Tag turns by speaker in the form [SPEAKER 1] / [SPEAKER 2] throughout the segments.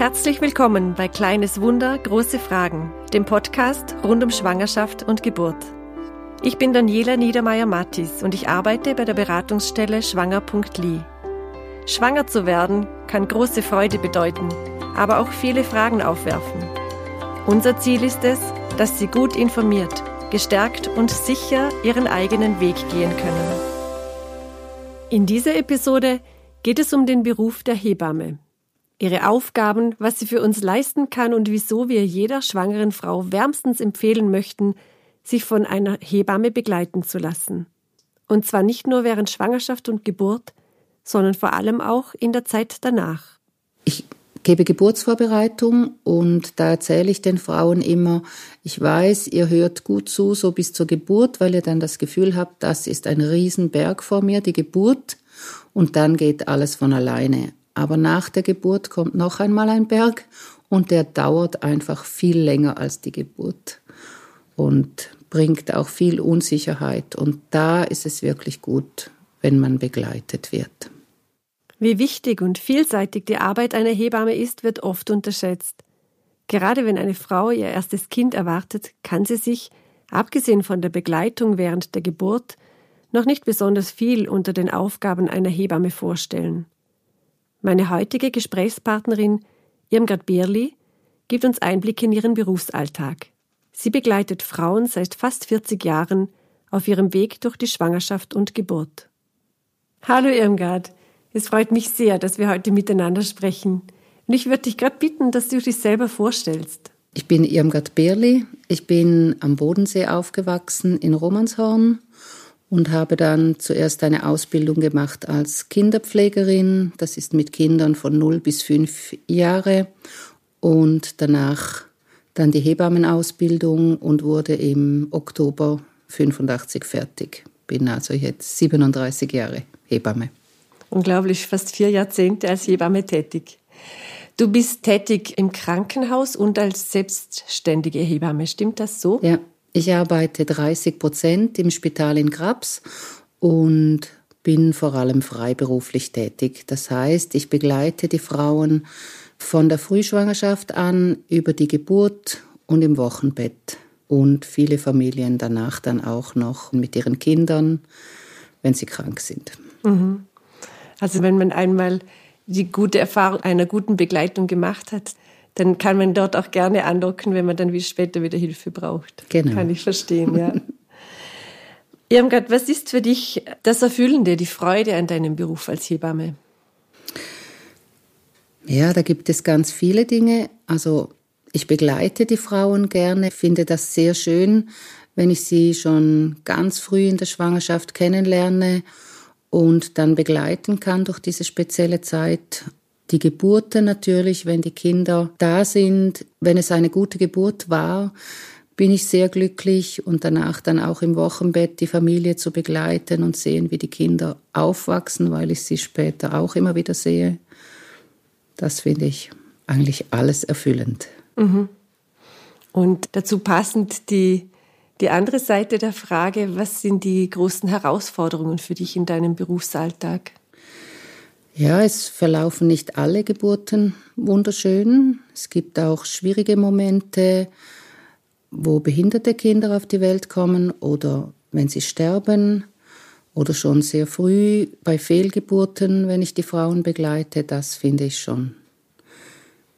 [SPEAKER 1] Herzlich willkommen bei Kleines Wunder, große Fragen, dem Podcast rund um Schwangerschaft und Geburt. Ich bin Daniela Niedermeyer-Mattis und ich arbeite bei der Beratungsstelle schwanger.li. Schwanger zu werden kann große Freude bedeuten, aber auch viele Fragen aufwerfen. Unser Ziel ist es, dass Sie gut informiert, gestärkt und sicher Ihren eigenen Weg gehen können. In dieser Episode geht es um den Beruf der Hebamme ihre Aufgaben, was sie für uns leisten kann und wieso wir jeder schwangeren Frau wärmstens empfehlen möchten, sich von einer Hebamme begleiten zu lassen. Und zwar nicht nur während Schwangerschaft und Geburt, sondern vor allem auch in der Zeit danach.
[SPEAKER 2] Ich gebe Geburtsvorbereitung und da erzähle ich den Frauen immer, ich weiß, ihr hört gut zu, so bis zur Geburt, weil ihr dann das Gefühl habt, das ist ein Riesenberg vor mir, die Geburt, und dann geht alles von alleine. Aber nach der Geburt kommt noch einmal ein Berg und der dauert einfach viel länger als die Geburt und bringt auch viel Unsicherheit. Und da ist es wirklich gut, wenn man begleitet wird.
[SPEAKER 1] Wie wichtig und vielseitig die Arbeit einer Hebamme ist, wird oft unterschätzt. Gerade wenn eine Frau ihr erstes Kind erwartet, kann sie sich, abgesehen von der Begleitung während der Geburt, noch nicht besonders viel unter den Aufgaben einer Hebamme vorstellen. Meine heutige Gesprächspartnerin Irmgard Bierli gibt uns Einblick in ihren Berufsalltag. Sie begleitet Frauen seit fast 40 Jahren auf ihrem Weg durch die Schwangerschaft und Geburt. Hallo Irmgard, es freut mich sehr, dass wir heute miteinander sprechen. Und ich würde dich gerade bitten, dass du dich selber vorstellst.
[SPEAKER 2] Ich bin Irmgard Bierli. Ich bin am Bodensee aufgewachsen in Romanshorn und habe dann zuerst eine Ausbildung gemacht als Kinderpflegerin. Das ist mit Kindern von 0 bis 5 Jahre und danach dann die Hebammenausbildung und wurde im Oktober 85 fertig. Bin also jetzt 37 Jahre Hebamme.
[SPEAKER 1] Unglaublich, fast vier Jahrzehnte als Hebamme tätig. Du bist tätig im Krankenhaus und als selbstständige Hebamme, stimmt das so?
[SPEAKER 2] Ja, ich arbeite 30 Prozent im Spital in Grabs und bin vor allem freiberuflich tätig. Das heißt, ich begleite die Frauen von der Frühschwangerschaft an über die Geburt und im Wochenbett und viele Familien danach dann auch noch mit ihren Kindern, wenn sie krank sind.
[SPEAKER 1] Mhm. Also wenn man einmal die gute Erfahrung einer guten Begleitung gemacht hat, dann kann man dort auch gerne andocken, wenn man dann wie später wieder Hilfe braucht.
[SPEAKER 2] Genau.
[SPEAKER 1] Kann ich verstehen, ja. Irmgard, was ist für dich das Erfüllende, die Freude an deinem Beruf als Hebamme?
[SPEAKER 2] Ja, da gibt es ganz viele Dinge. Also ich begleite die Frauen gerne, finde das sehr schön, wenn ich sie schon ganz früh in der Schwangerschaft kennenlerne und dann begleiten kann durch diese spezielle Zeit die Geburten natürlich, wenn die Kinder da sind, wenn es eine gute Geburt war, bin ich sehr glücklich und danach dann auch im Wochenbett die Familie zu begleiten und sehen, wie die Kinder aufwachsen, weil ich sie später auch immer wieder sehe. Das finde ich eigentlich alles erfüllend.
[SPEAKER 1] Mhm. Und dazu passend die, die andere Seite der Frage, was sind die großen Herausforderungen für dich in deinem Berufsalltag?
[SPEAKER 2] Ja, es verlaufen nicht alle Geburten wunderschön. Es gibt auch schwierige Momente, wo behinderte Kinder auf die Welt kommen oder wenn sie sterben oder schon sehr früh bei Fehlgeburten, wenn ich die Frauen begleite. Das finde ich schon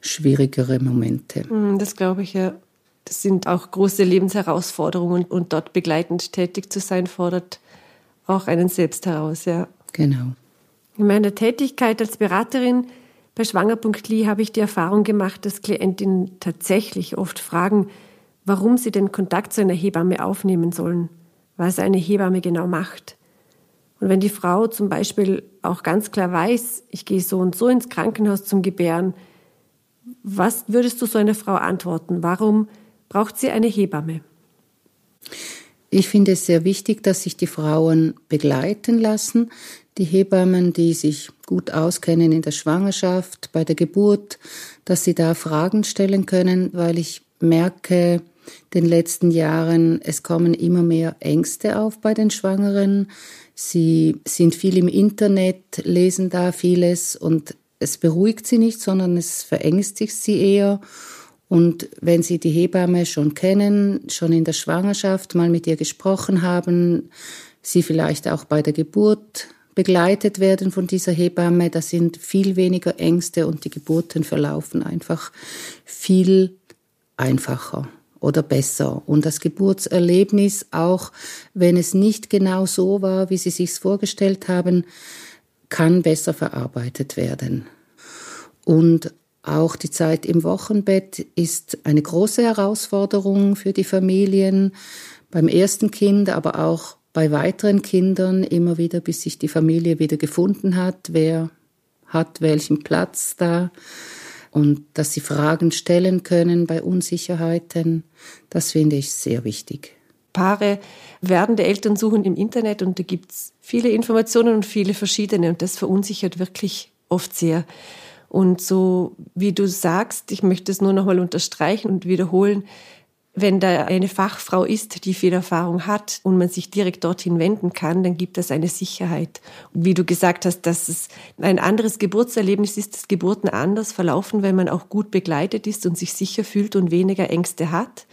[SPEAKER 2] schwierigere Momente.
[SPEAKER 1] Hm, das glaube ich ja. Das sind auch große Lebensherausforderungen und dort begleitend tätig zu sein, fordert auch einen selbst heraus, ja.
[SPEAKER 2] Genau.
[SPEAKER 1] In meiner Tätigkeit als Beraterin bei Schwanger.li habe ich die Erfahrung gemacht, dass Klientinnen tatsächlich oft fragen, warum sie den Kontakt zu einer Hebamme aufnehmen sollen, was eine Hebamme genau macht. Und wenn die Frau zum Beispiel auch ganz klar weiß, ich gehe so und so ins Krankenhaus zum Gebären, was würdest du so einer Frau antworten? Warum braucht sie eine Hebamme?
[SPEAKER 2] Ich finde es sehr wichtig, dass sich die Frauen begleiten lassen, die Hebammen, die sich gut auskennen in der Schwangerschaft, bei der Geburt, dass sie da Fragen stellen können, weil ich merke, den letzten Jahren, es kommen immer mehr Ängste auf bei den Schwangeren. Sie sind viel im Internet, lesen da vieles und es beruhigt sie nicht, sondern es verängstigt sie eher. Und wenn Sie die Hebamme schon kennen, schon in der Schwangerschaft mal mit ihr gesprochen haben, Sie vielleicht auch bei der Geburt begleitet werden von dieser Hebamme, da sind viel weniger Ängste und die Geburten verlaufen einfach viel einfacher oder besser. Und das Geburtserlebnis, auch wenn es nicht genau so war, wie Sie sich vorgestellt haben, kann besser verarbeitet werden. Und auch die Zeit im Wochenbett ist eine große Herausforderung für die Familien, beim ersten Kind, aber auch bei weiteren Kindern immer wieder, bis sich die Familie wieder gefunden hat, wer hat welchen Platz da und dass sie Fragen stellen können bei Unsicherheiten, das finde ich sehr wichtig.
[SPEAKER 1] Paare werdende Eltern suchen im Internet und da gibt es viele Informationen und viele verschiedene und das verunsichert wirklich oft sehr. Und so wie du sagst, ich möchte es nur noch mal unterstreichen und wiederholen, wenn da eine Fachfrau ist, die viel Erfahrung hat und man sich direkt dorthin wenden kann, dann gibt das eine Sicherheit. Wie du gesagt hast, dass es ein anderes Geburtserlebnis ist, dass Geburten anders verlaufen, wenn man auch gut begleitet ist und sich sicher fühlt und weniger Ängste hat.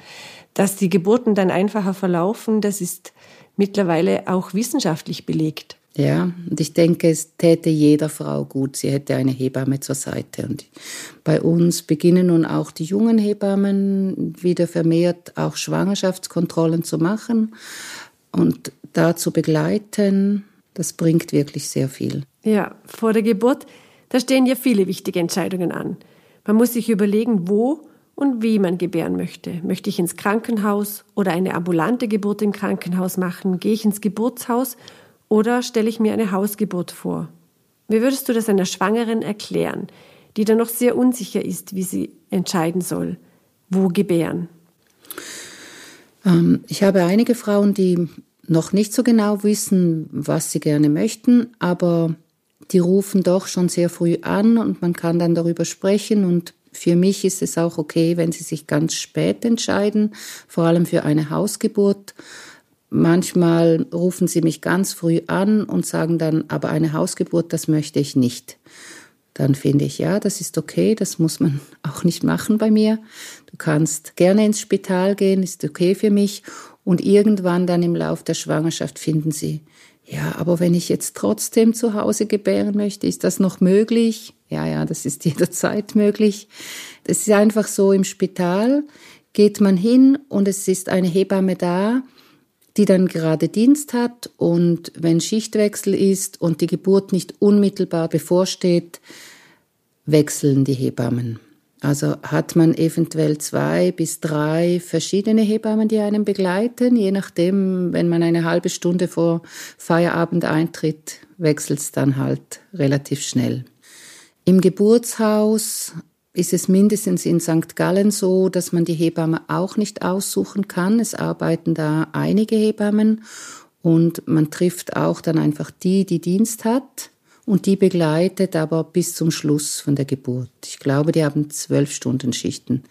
[SPEAKER 1] Dass die Geburten dann einfacher verlaufen, das ist mittlerweile auch wissenschaftlich belegt.
[SPEAKER 2] Ja, und ich denke, es täte jeder Frau gut, sie hätte eine Hebamme zur Seite. Und bei uns beginnen nun auch die jungen Hebammen wieder vermehrt auch Schwangerschaftskontrollen zu machen und da zu begleiten. Das bringt wirklich sehr viel.
[SPEAKER 1] Ja, vor der Geburt, da stehen ja viele wichtige Entscheidungen an. Man muss sich überlegen, wo und wie man gebären möchte. Möchte ich ins Krankenhaus oder eine ambulante Geburt im Krankenhaus machen? Gehe ich ins Geburtshaus oder stelle ich mir eine Hausgeburt vor? Wie würdest du das einer Schwangeren erklären, die dann noch sehr unsicher ist, wie sie entscheiden soll, wo gebären?
[SPEAKER 2] Ähm, ich habe einige Frauen, die noch nicht so genau wissen, was sie gerne möchten, aber die rufen doch schon sehr früh an und man kann dann darüber sprechen und für mich ist es auch okay, wenn sie sich ganz spät entscheiden, vor allem für eine Hausgeburt. Manchmal rufen sie mich ganz früh an und sagen dann, aber eine Hausgeburt, das möchte ich nicht. Dann finde ich, ja, das ist okay, das muss man auch nicht machen bei mir. Du kannst gerne ins Spital gehen, ist okay für mich. Und irgendwann dann im Lauf der Schwangerschaft finden sie, ja, aber wenn ich jetzt trotzdem zu Hause gebären möchte, ist das noch möglich? Ja, ja, das ist jederzeit möglich. Es ist einfach so, im Spital geht man hin und es ist eine Hebamme da, die dann gerade Dienst hat und wenn Schichtwechsel ist und die Geburt nicht unmittelbar bevorsteht, wechseln die Hebammen. Also hat man eventuell zwei bis drei verschiedene Hebammen, die einen begleiten. Je nachdem, wenn man eine halbe Stunde vor Feierabend eintritt, wechselt es dann halt relativ schnell. Im Geburtshaus ist es mindestens in St. Gallen so, dass man die Hebamme auch nicht aussuchen kann. Es arbeiten da einige Hebammen und man trifft auch dann einfach die, die Dienst hat und die begleitet aber bis zum Schluss von der Geburt. Ich glaube, die haben zwölf Stunden Schichten,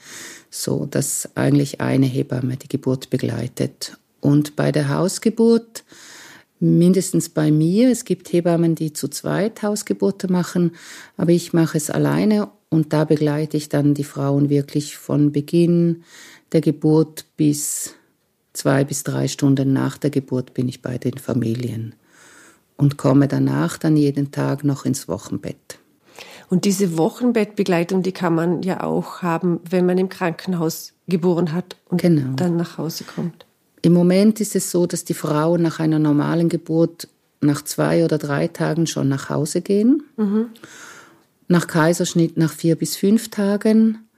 [SPEAKER 2] so dass eigentlich eine Hebamme die Geburt begleitet. Und bei der Hausgeburt mindestens bei mir. Es gibt Hebammen, die zu zweit Hausgeburte machen, aber ich mache es alleine und da begleite ich dann die Frauen wirklich von Beginn der Geburt bis zwei bis drei Stunden nach der Geburt bin ich bei den Familien und komme danach dann jeden Tag noch ins Wochenbett.
[SPEAKER 1] Und diese Wochenbettbegleitung, die kann man ja auch haben, wenn man im Krankenhaus geboren hat und genau. dann nach Hause kommt.
[SPEAKER 2] Im Moment ist es so, dass die Frauen nach einer normalen Geburt nach zwei oder drei Tagen schon nach Hause gehen. Mhm nach Kaiserschnitt nach vier bis fünf Tagen.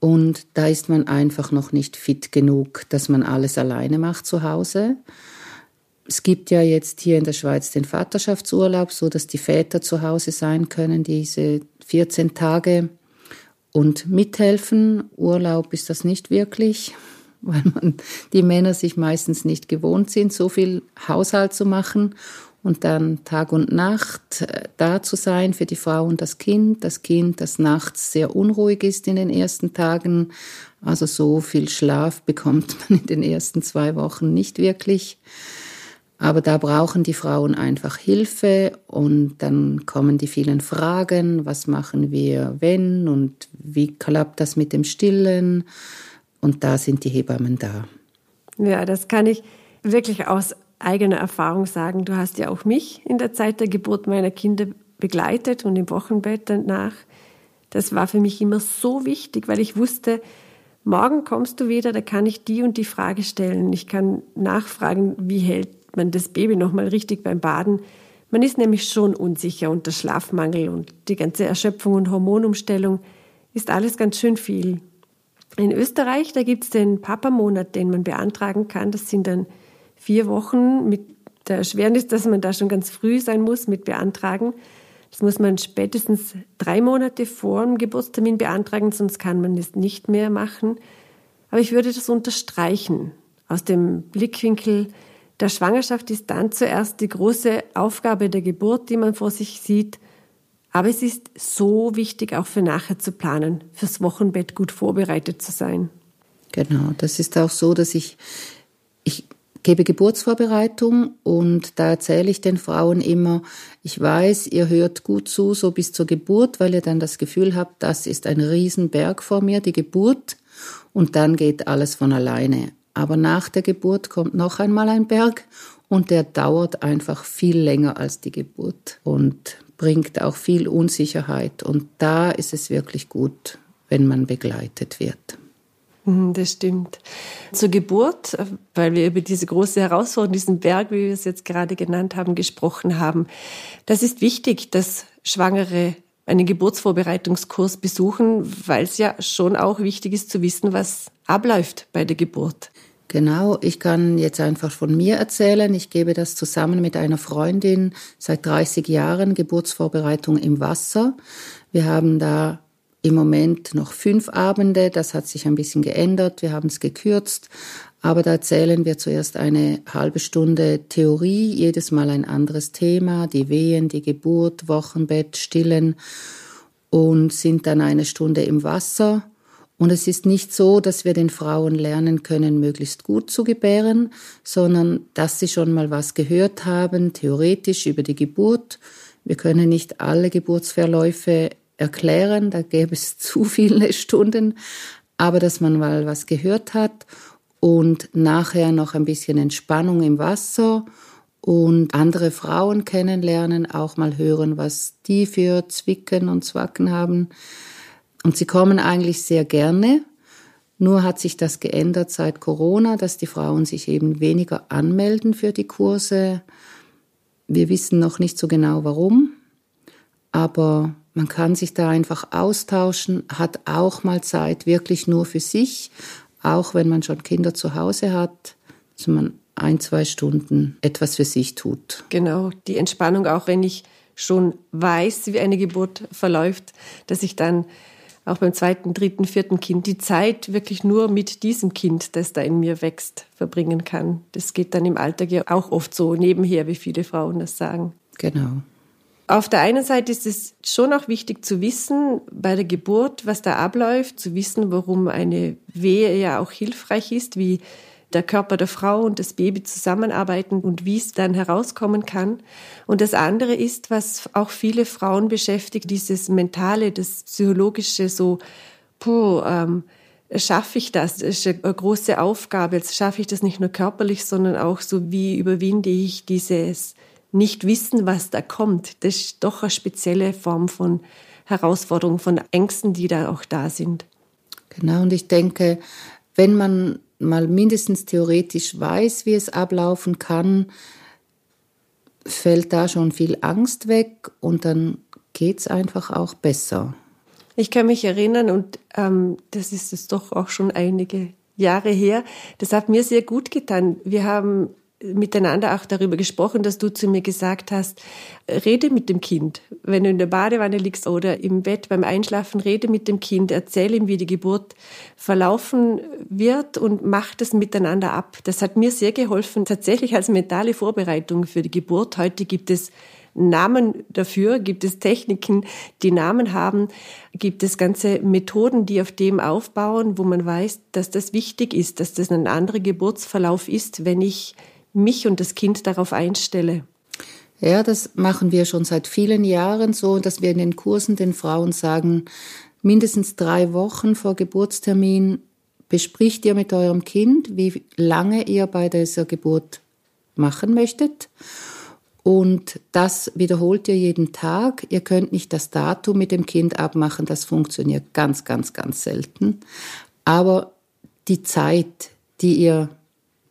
[SPEAKER 2] Und da ist man einfach noch nicht fit genug, dass man alles alleine macht zu Hause. Es gibt ja jetzt hier in der Schweiz den Vaterschaftsurlaub, so dass die Väter zu Hause sein können, diese 14 Tage und mithelfen. Urlaub ist das nicht wirklich, weil man, die Männer sich meistens nicht gewohnt sind, so viel Haushalt zu machen und dann Tag und Nacht äh, da zu sein für die Frau und das Kind. Das Kind, das nachts sehr unruhig ist in den ersten Tagen. Also so viel Schlaf bekommt man in den ersten zwei Wochen nicht wirklich. Aber da brauchen die Frauen einfach Hilfe und dann kommen die vielen Fragen, was machen wir wenn und wie klappt das mit dem Stillen? Und da sind die Hebammen da.
[SPEAKER 1] Ja, das kann ich wirklich aus eigener Erfahrung sagen. Du hast ja auch mich in der Zeit der Geburt meiner Kinder begleitet und im Wochenbett danach. Das war für mich immer so wichtig, weil ich wusste, morgen kommst du wieder, da kann ich die und die Frage stellen. Ich kann nachfragen, wie hält man das Baby nochmal richtig beim Baden. Man ist nämlich schon unsicher unter Schlafmangel und die ganze Erschöpfung und Hormonumstellung ist alles ganz schön viel. In Österreich, da gibt es den Papa-Monat, den man beantragen kann. Das sind dann vier Wochen mit der Erschwernis, dass man da schon ganz früh sein muss mit beantragen. Das muss man spätestens drei Monate vor dem Geburtstermin beantragen, sonst kann man es nicht mehr machen. Aber ich würde das unterstreichen. Aus dem Blickwinkel der Schwangerschaft ist dann zuerst die große Aufgabe der Geburt, die man vor sich sieht. Aber es ist so wichtig, auch für nachher zu planen, fürs Wochenbett gut vorbereitet zu sein.
[SPEAKER 2] Genau, das ist auch so, dass ich, ich gebe Geburtsvorbereitung und da erzähle ich den Frauen immer, ich weiß, ihr hört gut zu, so bis zur Geburt, weil ihr dann das Gefühl habt, das ist ein Riesenberg vor mir, die Geburt, und dann geht alles von alleine. Aber nach der Geburt kommt noch einmal ein Berg und der dauert einfach viel länger als die Geburt und bringt auch viel Unsicherheit. Und da ist es wirklich gut, wenn man begleitet wird.
[SPEAKER 1] Mhm, das stimmt. Zur Geburt, weil wir über diese große Herausforderung, diesen Berg, wie wir es jetzt gerade genannt haben, gesprochen haben. Das ist wichtig, dass Schwangere einen Geburtsvorbereitungskurs besuchen, weil es ja schon auch wichtig ist zu wissen, was abläuft bei der Geburt.
[SPEAKER 2] Genau, ich kann jetzt einfach von mir erzählen. Ich gebe das zusammen mit einer Freundin seit 30 Jahren Geburtsvorbereitung im Wasser. Wir haben da im Moment noch fünf Abende. Das hat sich ein bisschen geändert. Wir haben es gekürzt. Aber da erzählen wir zuerst eine halbe Stunde Theorie, jedes Mal ein anderes Thema, die Wehen, die Geburt, Wochenbett, Stillen und sind dann eine Stunde im Wasser. Und es ist nicht so, dass wir den Frauen lernen können, möglichst gut zu gebären, sondern dass sie schon mal was gehört haben, theoretisch über die Geburt. Wir können nicht alle Geburtsverläufe erklären, da gäbe es zu viele Stunden, aber dass man mal was gehört hat und nachher noch ein bisschen Entspannung im Wasser und andere Frauen kennenlernen, auch mal hören, was die für Zwicken und Zwacken haben. Und sie kommen eigentlich sehr gerne. Nur hat sich das geändert seit Corona, dass die Frauen sich eben weniger anmelden für die Kurse. Wir wissen noch nicht so genau warum, aber man kann sich da einfach austauschen, hat auch mal Zeit wirklich nur für sich, auch wenn man schon Kinder zu Hause hat, dass man ein, zwei Stunden etwas für sich tut.
[SPEAKER 1] Genau, die Entspannung, auch wenn ich schon weiß, wie eine Geburt verläuft, dass ich dann auch beim zweiten, dritten, vierten Kind die Zeit wirklich nur mit diesem Kind, das da in mir wächst, verbringen kann. Das geht dann im Alltag ja auch oft so nebenher, wie viele Frauen das sagen.
[SPEAKER 2] Genau.
[SPEAKER 1] Auf der einen Seite ist es schon auch wichtig zu wissen bei der Geburt, was da abläuft, zu wissen, warum eine Wehe ja auch hilfreich ist, wie der Körper der Frau und das Baby zusammenarbeiten und wie es dann herauskommen kann. Und das andere ist, was auch viele Frauen beschäftigt, dieses Mentale, das Psychologische, so, puh, ähm, schaffe ich das? Das ist eine große Aufgabe. Jetzt schaffe ich das nicht nur körperlich, sondern auch so, wie überwinde ich dieses nicht wissen, was da kommt. Das ist doch eine spezielle Form von Herausforderung, von Ängsten, die da auch da sind.
[SPEAKER 2] Genau, und ich denke, wenn man mal mindestens theoretisch weiß, wie es ablaufen kann, fällt da schon viel Angst weg und dann geht es einfach auch besser.
[SPEAKER 1] Ich kann mich erinnern, und ähm, das ist es doch auch schon einige Jahre her, das hat mir sehr gut getan. Wir haben miteinander auch darüber gesprochen, dass du zu mir gesagt hast, rede mit dem Kind. Wenn du in der Badewanne liegst oder im Bett beim Einschlafen, rede mit dem Kind, erzähle ihm, wie die Geburt verlaufen wird und mach das miteinander ab. Das hat mir sehr geholfen, tatsächlich als mentale Vorbereitung für die Geburt. Heute gibt es Namen dafür, gibt es Techniken, die Namen haben, gibt es ganze Methoden, die auf dem aufbauen, wo man weiß, dass das wichtig ist, dass das ein anderer Geburtsverlauf ist, wenn ich mich und das Kind darauf einstelle?
[SPEAKER 2] Ja, das machen wir schon seit vielen Jahren so, dass wir in den Kursen den Frauen sagen, mindestens drei Wochen vor Geburtstermin bespricht ihr mit eurem Kind, wie lange ihr bei dieser Geburt machen möchtet. Und das wiederholt ihr jeden Tag. Ihr könnt nicht das Datum mit dem Kind abmachen, das funktioniert ganz, ganz, ganz selten. Aber die Zeit, die ihr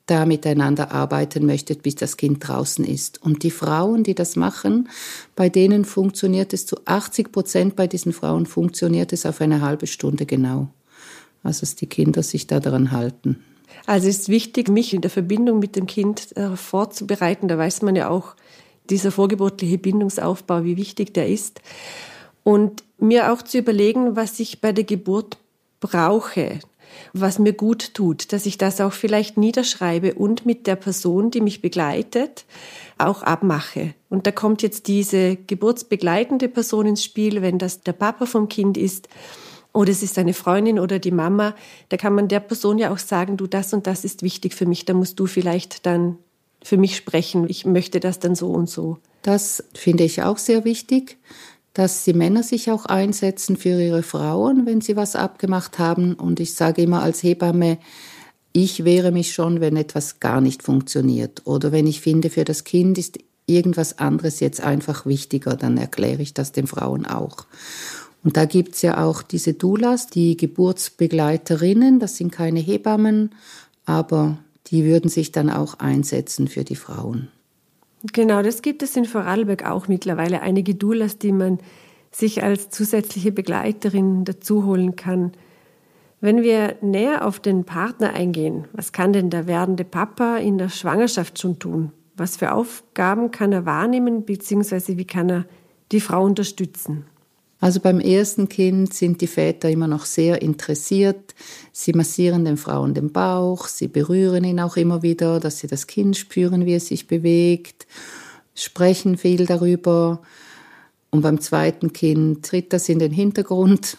[SPEAKER 2] da miteinander arbeiten möchtet, bis das Kind draußen ist. Und die Frauen, die das machen, bei denen funktioniert es zu 80 Prozent, bei diesen Frauen funktioniert es auf eine halbe Stunde genau. Also dass die Kinder sich da daran halten.
[SPEAKER 1] Also es ist wichtig, mich in der Verbindung mit dem Kind äh, vorzubereiten. Da weiß man ja auch, dieser vorgeburtliche Bindungsaufbau, wie wichtig der ist. Und mir auch zu überlegen, was ich bei der Geburt brauche was mir gut tut, dass ich das auch vielleicht niederschreibe und mit der Person, die mich begleitet, auch abmache. Und da kommt jetzt diese geburtsbegleitende Person ins Spiel, wenn das der Papa vom Kind ist oder es ist eine Freundin oder die Mama, da kann man der Person ja auch sagen, du, das und das ist wichtig für mich, da musst du vielleicht dann für mich sprechen, ich möchte das dann so und so.
[SPEAKER 2] Das finde ich auch sehr wichtig dass die Männer sich auch einsetzen für ihre Frauen, wenn sie was abgemacht haben. Und ich sage immer als Hebamme, ich wehre mich schon, wenn etwas gar nicht funktioniert. Oder wenn ich finde, für das Kind ist irgendwas anderes jetzt einfach wichtiger, dann erkläre ich das den Frauen auch. Und da gibt's ja auch diese Doulas, die Geburtsbegleiterinnen, das sind keine Hebammen, aber die würden sich dann auch einsetzen für die Frauen.
[SPEAKER 1] Genau, das gibt es in Vorarlberg auch mittlerweile. Einige Doulas, die man sich als zusätzliche Begleiterin dazu holen kann. Wenn wir näher auf den Partner eingehen, was kann denn der werdende Papa in der Schwangerschaft schon tun? Was für Aufgaben kann er wahrnehmen, beziehungsweise wie kann er die Frau unterstützen?
[SPEAKER 2] Also beim ersten Kind sind die Väter immer noch sehr interessiert. Sie massieren den Frauen den Bauch, sie berühren ihn auch immer wieder, dass sie das Kind spüren, wie es sich bewegt, sprechen viel darüber. Und beim zweiten Kind tritt das in den Hintergrund.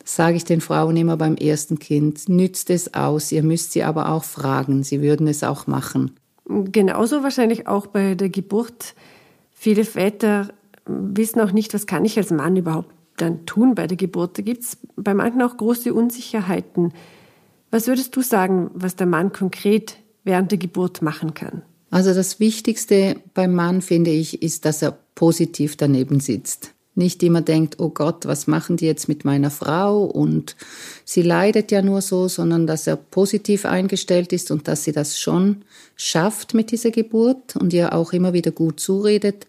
[SPEAKER 2] Das sage ich den Frauen immer beim ersten Kind, nützt es aus, ihr müsst sie aber auch fragen, sie würden es auch machen.
[SPEAKER 1] Genauso wahrscheinlich auch bei der Geburt. Viele Väter wissen auch nicht, was kann ich als Mann überhaupt dann tun bei der Geburt. Da gibt es bei manchen auch große Unsicherheiten. Was würdest du sagen, was der Mann konkret während der Geburt machen kann?
[SPEAKER 2] Also das Wichtigste beim Mann, finde ich, ist, dass er positiv daneben sitzt. Nicht immer denkt, oh Gott, was machen die jetzt mit meiner Frau und sie leidet ja nur so, sondern dass er positiv eingestellt ist und dass sie das schon schafft mit dieser Geburt und ihr auch immer wieder gut zuredet,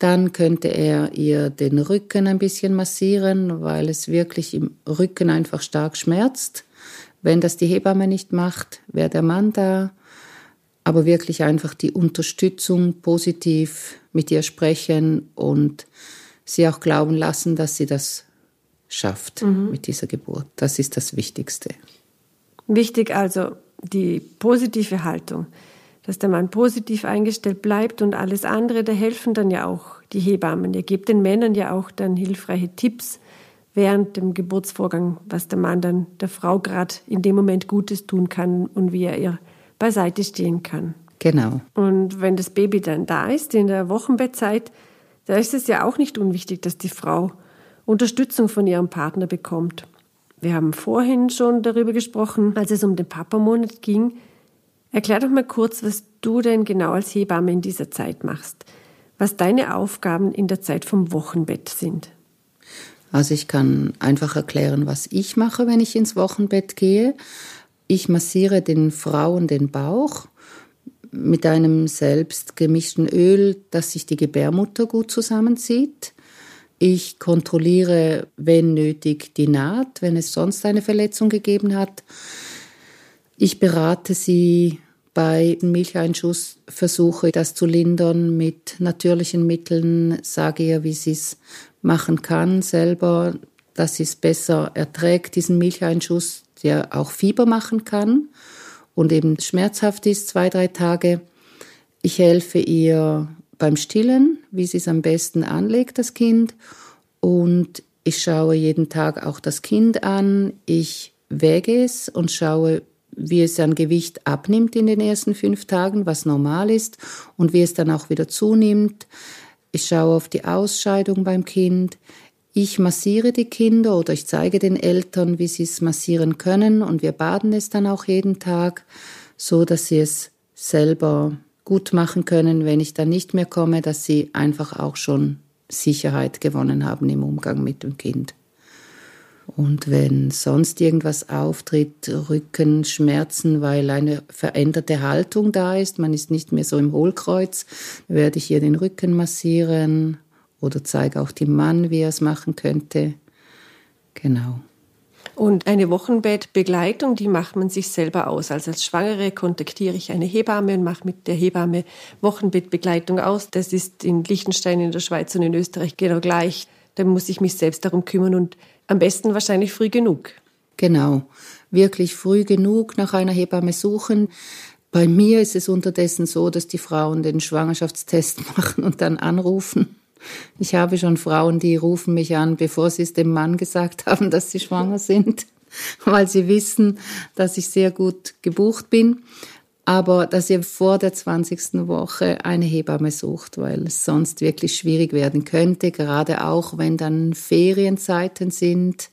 [SPEAKER 2] dann könnte er ihr den Rücken ein bisschen massieren, weil es wirklich im Rücken einfach stark schmerzt. Wenn das die Hebamme nicht macht, wäre der Mann da. Aber wirklich einfach die Unterstützung positiv mit ihr sprechen und sie auch glauben lassen, dass sie das schafft mhm. mit dieser Geburt. Das ist das Wichtigste.
[SPEAKER 1] Wichtig also die positive Haltung dass der Mann positiv eingestellt bleibt und alles andere, da helfen dann ja auch die Hebammen. Ihr gebt den Männern ja auch dann hilfreiche Tipps während dem Geburtsvorgang, was der Mann dann der Frau gerade in dem Moment Gutes tun kann und wie er ihr beiseite stehen kann.
[SPEAKER 2] Genau.
[SPEAKER 1] Und wenn das Baby dann da ist, in der Wochenbettzeit, da ist es ja auch nicht unwichtig, dass die Frau Unterstützung von ihrem Partner bekommt. Wir haben vorhin schon darüber gesprochen, als es um den Papamonat ging, Erklär doch mal kurz, was du denn genau als Hebamme in dieser Zeit machst, was deine Aufgaben in der Zeit vom Wochenbett sind.
[SPEAKER 2] Also ich kann einfach erklären, was ich mache, wenn ich ins Wochenbett gehe. Ich massiere den Frauen den Bauch mit einem selbst gemischten Öl, dass sich die Gebärmutter gut zusammenzieht. Ich kontrolliere, wenn nötig, die Naht, wenn es sonst eine Verletzung gegeben hat. Ich berate sie bei Milcheinschuss, versuche das zu lindern mit natürlichen Mitteln, sage ihr, wie sie es machen kann selber, dass sie es besser erträgt, diesen Milcheinschuss, der auch Fieber machen kann und eben schmerzhaft ist, zwei, drei Tage. Ich helfe ihr beim Stillen, wie sie es am besten anlegt, das Kind. Und ich schaue jeden Tag auch das Kind an. Ich wäge es und schaue, wie es an Gewicht abnimmt in den ersten fünf Tagen, was normal ist, und wie es dann auch wieder zunimmt. Ich schaue auf die Ausscheidung beim Kind. Ich massiere die Kinder oder ich zeige den Eltern, wie sie es massieren können und wir baden es dann auch jeden Tag, so dass sie es selber gut machen können, wenn ich dann nicht mehr komme, dass sie einfach auch schon Sicherheit gewonnen haben im Umgang mit dem Kind. Und wenn sonst irgendwas auftritt, Rückenschmerzen, weil eine veränderte Haltung da ist, man ist nicht mehr so im Hohlkreuz, werde ich ihr den Rücken massieren oder zeige auch dem Mann, wie er es machen könnte. Genau.
[SPEAKER 1] Und eine Wochenbettbegleitung, die macht man sich selber aus. Also als Schwangere kontaktiere ich eine Hebamme und mache mit der Hebamme Wochenbettbegleitung aus. Das ist in Liechtenstein, in der Schweiz und in Österreich genau gleich. Da muss ich mich selbst darum kümmern und am besten wahrscheinlich früh genug.
[SPEAKER 2] Genau, wirklich früh genug nach einer Hebamme suchen. Bei mir ist es unterdessen so, dass die Frauen den Schwangerschaftstest machen und dann anrufen. Ich habe schon Frauen, die rufen mich an, bevor sie es dem Mann gesagt haben, dass sie schwanger sind, weil sie wissen, dass ich sehr gut gebucht bin. Aber dass ihr vor der 20. Woche eine Hebamme sucht, weil es sonst wirklich schwierig werden könnte, gerade auch wenn dann Ferienzeiten sind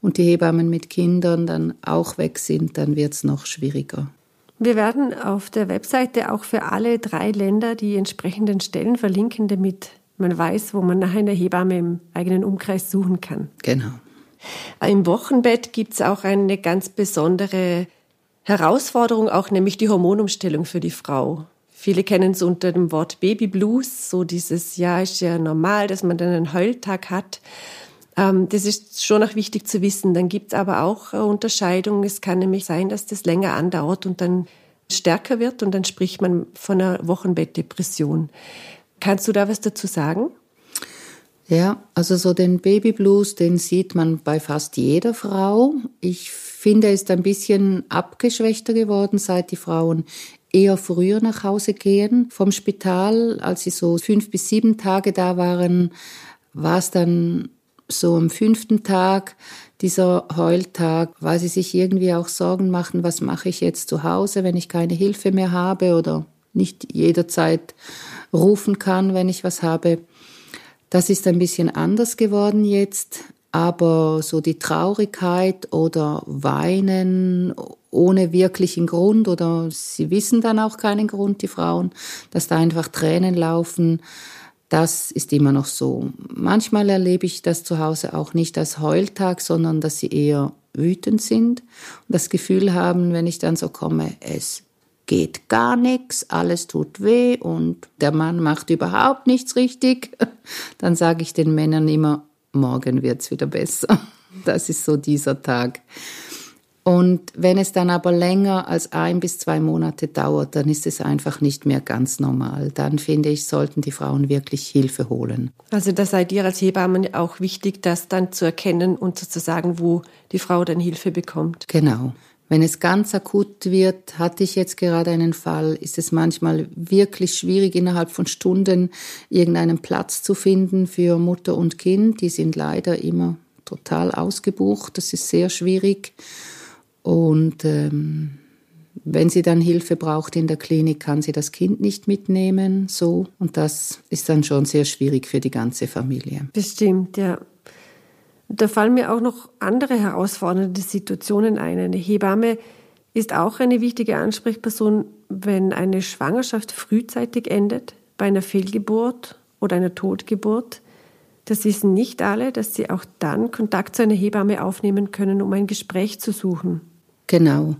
[SPEAKER 2] und die Hebammen mit Kindern dann auch weg sind, dann wird es noch schwieriger.
[SPEAKER 1] Wir werden auf der Webseite auch für alle drei Länder die entsprechenden Stellen verlinken, damit man weiß, wo man nach einer Hebamme im eigenen Umkreis suchen kann.
[SPEAKER 2] Genau.
[SPEAKER 1] Im Wochenbett gibt es auch eine ganz besondere Herausforderung, auch nämlich die Hormonumstellung für die Frau. Viele kennen es unter dem Wort Baby Blues, so dieses, ja, ist ja normal, dass man dann einen Heultag hat. Ähm, das ist schon auch wichtig zu wissen. Dann gibt es aber auch Unterscheidungen. Es kann nämlich sein, dass das länger andauert und dann stärker wird und dann spricht man von einer Wochenbettdepression. Kannst du da was dazu sagen?
[SPEAKER 2] Ja, also so den Baby Blues, den sieht man bei fast jeder Frau. Ich finde, ist ein bisschen abgeschwächter geworden, seit die Frauen eher früher nach Hause gehen vom Spital. Als sie so fünf bis sieben Tage da waren, war es dann so am fünften Tag, dieser Heultag, weil sie sich irgendwie auch Sorgen machen, was mache ich jetzt zu Hause, wenn ich keine Hilfe mehr habe oder nicht jederzeit rufen kann, wenn ich was habe. Das ist ein bisschen anders geworden jetzt, aber so die Traurigkeit oder Weinen ohne wirklichen Grund oder sie wissen dann auch keinen Grund, die Frauen, dass da einfach Tränen laufen, das ist immer noch so. Manchmal erlebe ich das zu Hause auch nicht als Heultag, sondern dass sie eher wütend sind und das Gefühl haben, wenn ich dann so komme, es geht gar nichts, alles tut weh und der Mann macht überhaupt nichts richtig, dann sage ich den Männern immer, morgen wird's wieder besser. Das ist so dieser Tag. Und wenn es dann aber länger als ein bis zwei Monate dauert, dann ist es einfach nicht mehr ganz normal. Dann finde ich, sollten die Frauen wirklich Hilfe holen.
[SPEAKER 1] Also da seid ihr als Hebammen auch wichtig, das dann zu erkennen und zu sagen, wo die Frau dann Hilfe bekommt.
[SPEAKER 2] Genau. Wenn es ganz akut wird, hatte ich jetzt gerade einen Fall, ist es manchmal wirklich schwierig, innerhalb von Stunden irgendeinen Platz zu finden für Mutter und Kind. Die sind leider immer total ausgebucht. Das ist sehr schwierig. Und ähm, wenn sie dann Hilfe braucht in der Klinik, kann sie das Kind nicht mitnehmen. So. Und das ist dann schon sehr schwierig für die ganze Familie.
[SPEAKER 1] Bestimmt, ja. Da fallen mir auch noch andere herausfordernde Situationen ein. Eine Hebamme ist auch eine wichtige Ansprechperson, wenn eine Schwangerschaft frühzeitig endet, bei einer Fehlgeburt oder einer Totgeburt. Das wissen nicht alle, dass sie auch dann Kontakt zu einer Hebamme aufnehmen können, um ein Gespräch zu suchen.
[SPEAKER 2] Genau.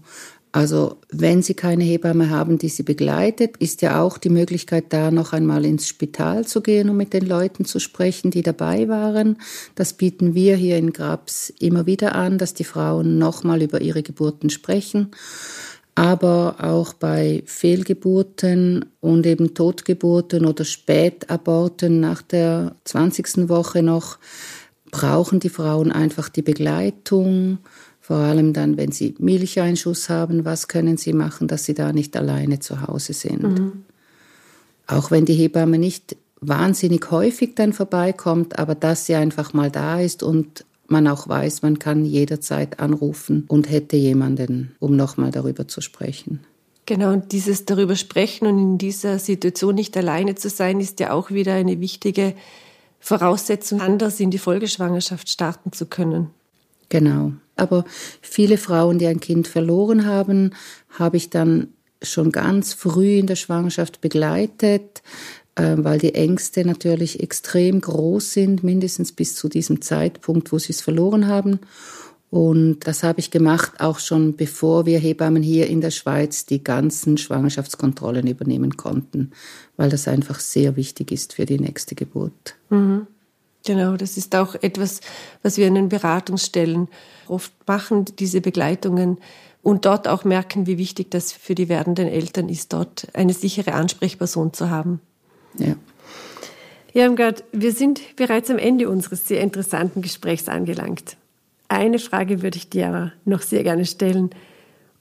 [SPEAKER 2] Also wenn Sie keine Hebamme haben, die Sie begleitet, ist ja auch die Möglichkeit da, noch einmal ins Spital zu gehen, um mit den Leuten zu sprechen, die dabei waren. Das bieten wir hier in Grabs immer wieder an, dass die Frauen nochmal über ihre Geburten sprechen. Aber auch bei Fehlgeburten und eben Totgeburten oder Spätaborten nach der 20. Woche noch brauchen die Frauen einfach die Begleitung vor allem dann, wenn sie Milcheinschuss haben, was können sie machen, dass sie da nicht alleine zu Hause sind. Mhm. Auch wenn die Hebamme nicht wahnsinnig häufig dann vorbeikommt, aber dass sie einfach mal da ist und man auch weiß, man kann jederzeit anrufen und hätte jemanden, um nochmal darüber zu sprechen.
[SPEAKER 1] Genau, und dieses darüber sprechen und in dieser Situation nicht alleine zu sein, ist ja auch wieder eine wichtige Voraussetzung, anders in die Folgeschwangerschaft starten zu können.
[SPEAKER 2] Genau. Aber viele Frauen, die ein Kind verloren haben, habe ich dann schon ganz früh in der Schwangerschaft begleitet, äh, weil die Ängste natürlich extrem groß sind, mindestens bis zu diesem Zeitpunkt, wo sie es verloren haben. Und das habe ich gemacht, auch schon bevor wir Hebammen hier in der Schweiz die ganzen Schwangerschaftskontrollen übernehmen konnten, weil das einfach sehr wichtig ist für die nächste Geburt.
[SPEAKER 1] Mhm. Genau, das ist auch etwas, was wir in den Beratungsstellen oft machen, diese Begleitungen und dort auch merken, wie wichtig das für die werdenden Eltern ist, dort eine sichere Ansprechperson zu haben.
[SPEAKER 2] Ja.
[SPEAKER 1] Irmgard, wir sind bereits am Ende unseres sehr interessanten Gesprächs angelangt. Eine Frage würde ich dir aber noch sehr gerne stellen.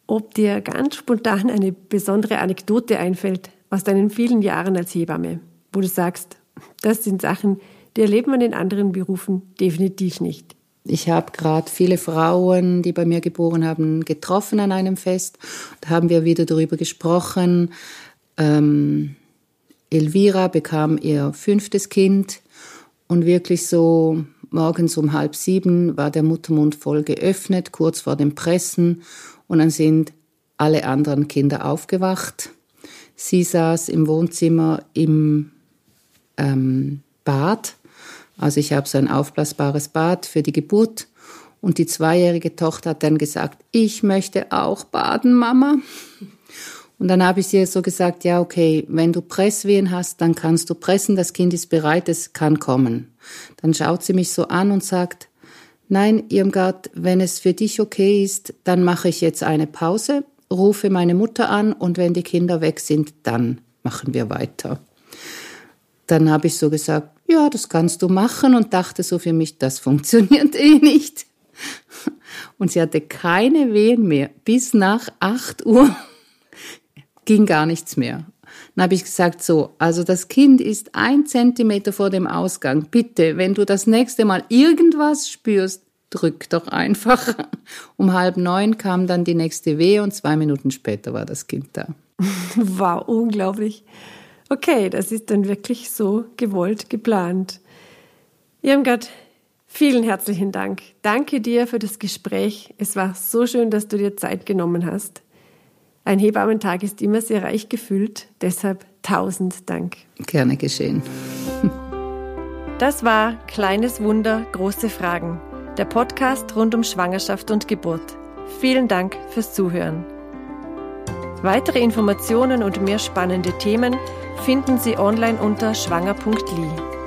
[SPEAKER 1] Ob dir ganz spontan eine besondere Anekdote einfällt aus deinen vielen Jahren als Hebamme, wo du sagst, das sind Sachen, die erlebt man in anderen Berufen definitiv nicht.
[SPEAKER 2] Ich habe gerade viele Frauen, die bei mir geboren haben, getroffen an einem Fest. Da haben wir wieder darüber gesprochen. Ähm, Elvira bekam ihr fünftes Kind und wirklich so morgens um halb sieben war der Muttermund voll geöffnet, kurz vor dem Pressen. Und dann sind alle anderen Kinder aufgewacht. Sie saß im Wohnzimmer im ähm, Bad also ich habe so ein aufblasbares Bad für die Geburt. Und die zweijährige Tochter hat dann gesagt, ich möchte auch baden, Mama. Und dann habe ich ihr so gesagt, ja, okay, wenn du Presswehen hast, dann kannst du pressen, das Kind ist bereit, es kann kommen. Dann schaut sie mich so an und sagt, nein, Irmgard, wenn es für dich okay ist, dann mache ich jetzt eine Pause, rufe meine Mutter an und wenn die Kinder weg sind, dann machen wir weiter. Dann habe ich so gesagt, ja, das kannst du machen und dachte so für mich, das funktioniert eh nicht. Und sie hatte keine Wehen mehr. Bis nach 8 Uhr ging gar nichts mehr. Dann habe ich gesagt, so, also das Kind ist ein Zentimeter vor dem Ausgang. Bitte, wenn du das nächste Mal irgendwas spürst, drück doch einfach. Um halb neun kam dann die nächste Wehe und zwei Minuten später war das Kind da.
[SPEAKER 1] Wow, unglaublich. Okay, das ist dann wirklich so gewollt, geplant. Irmgard, vielen herzlichen Dank. Danke dir für das Gespräch. Es war so schön, dass du dir Zeit genommen hast. Ein Hebammentag ist immer sehr reich gefüllt, deshalb tausend Dank.
[SPEAKER 2] Gerne geschehen.
[SPEAKER 1] Das war Kleines Wunder, große Fragen, der Podcast rund um Schwangerschaft und Geburt. Vielen Dank fürs Zuhören. Weitere Informationen und mehr spannende Themen finden Sie online unter schwanger.li.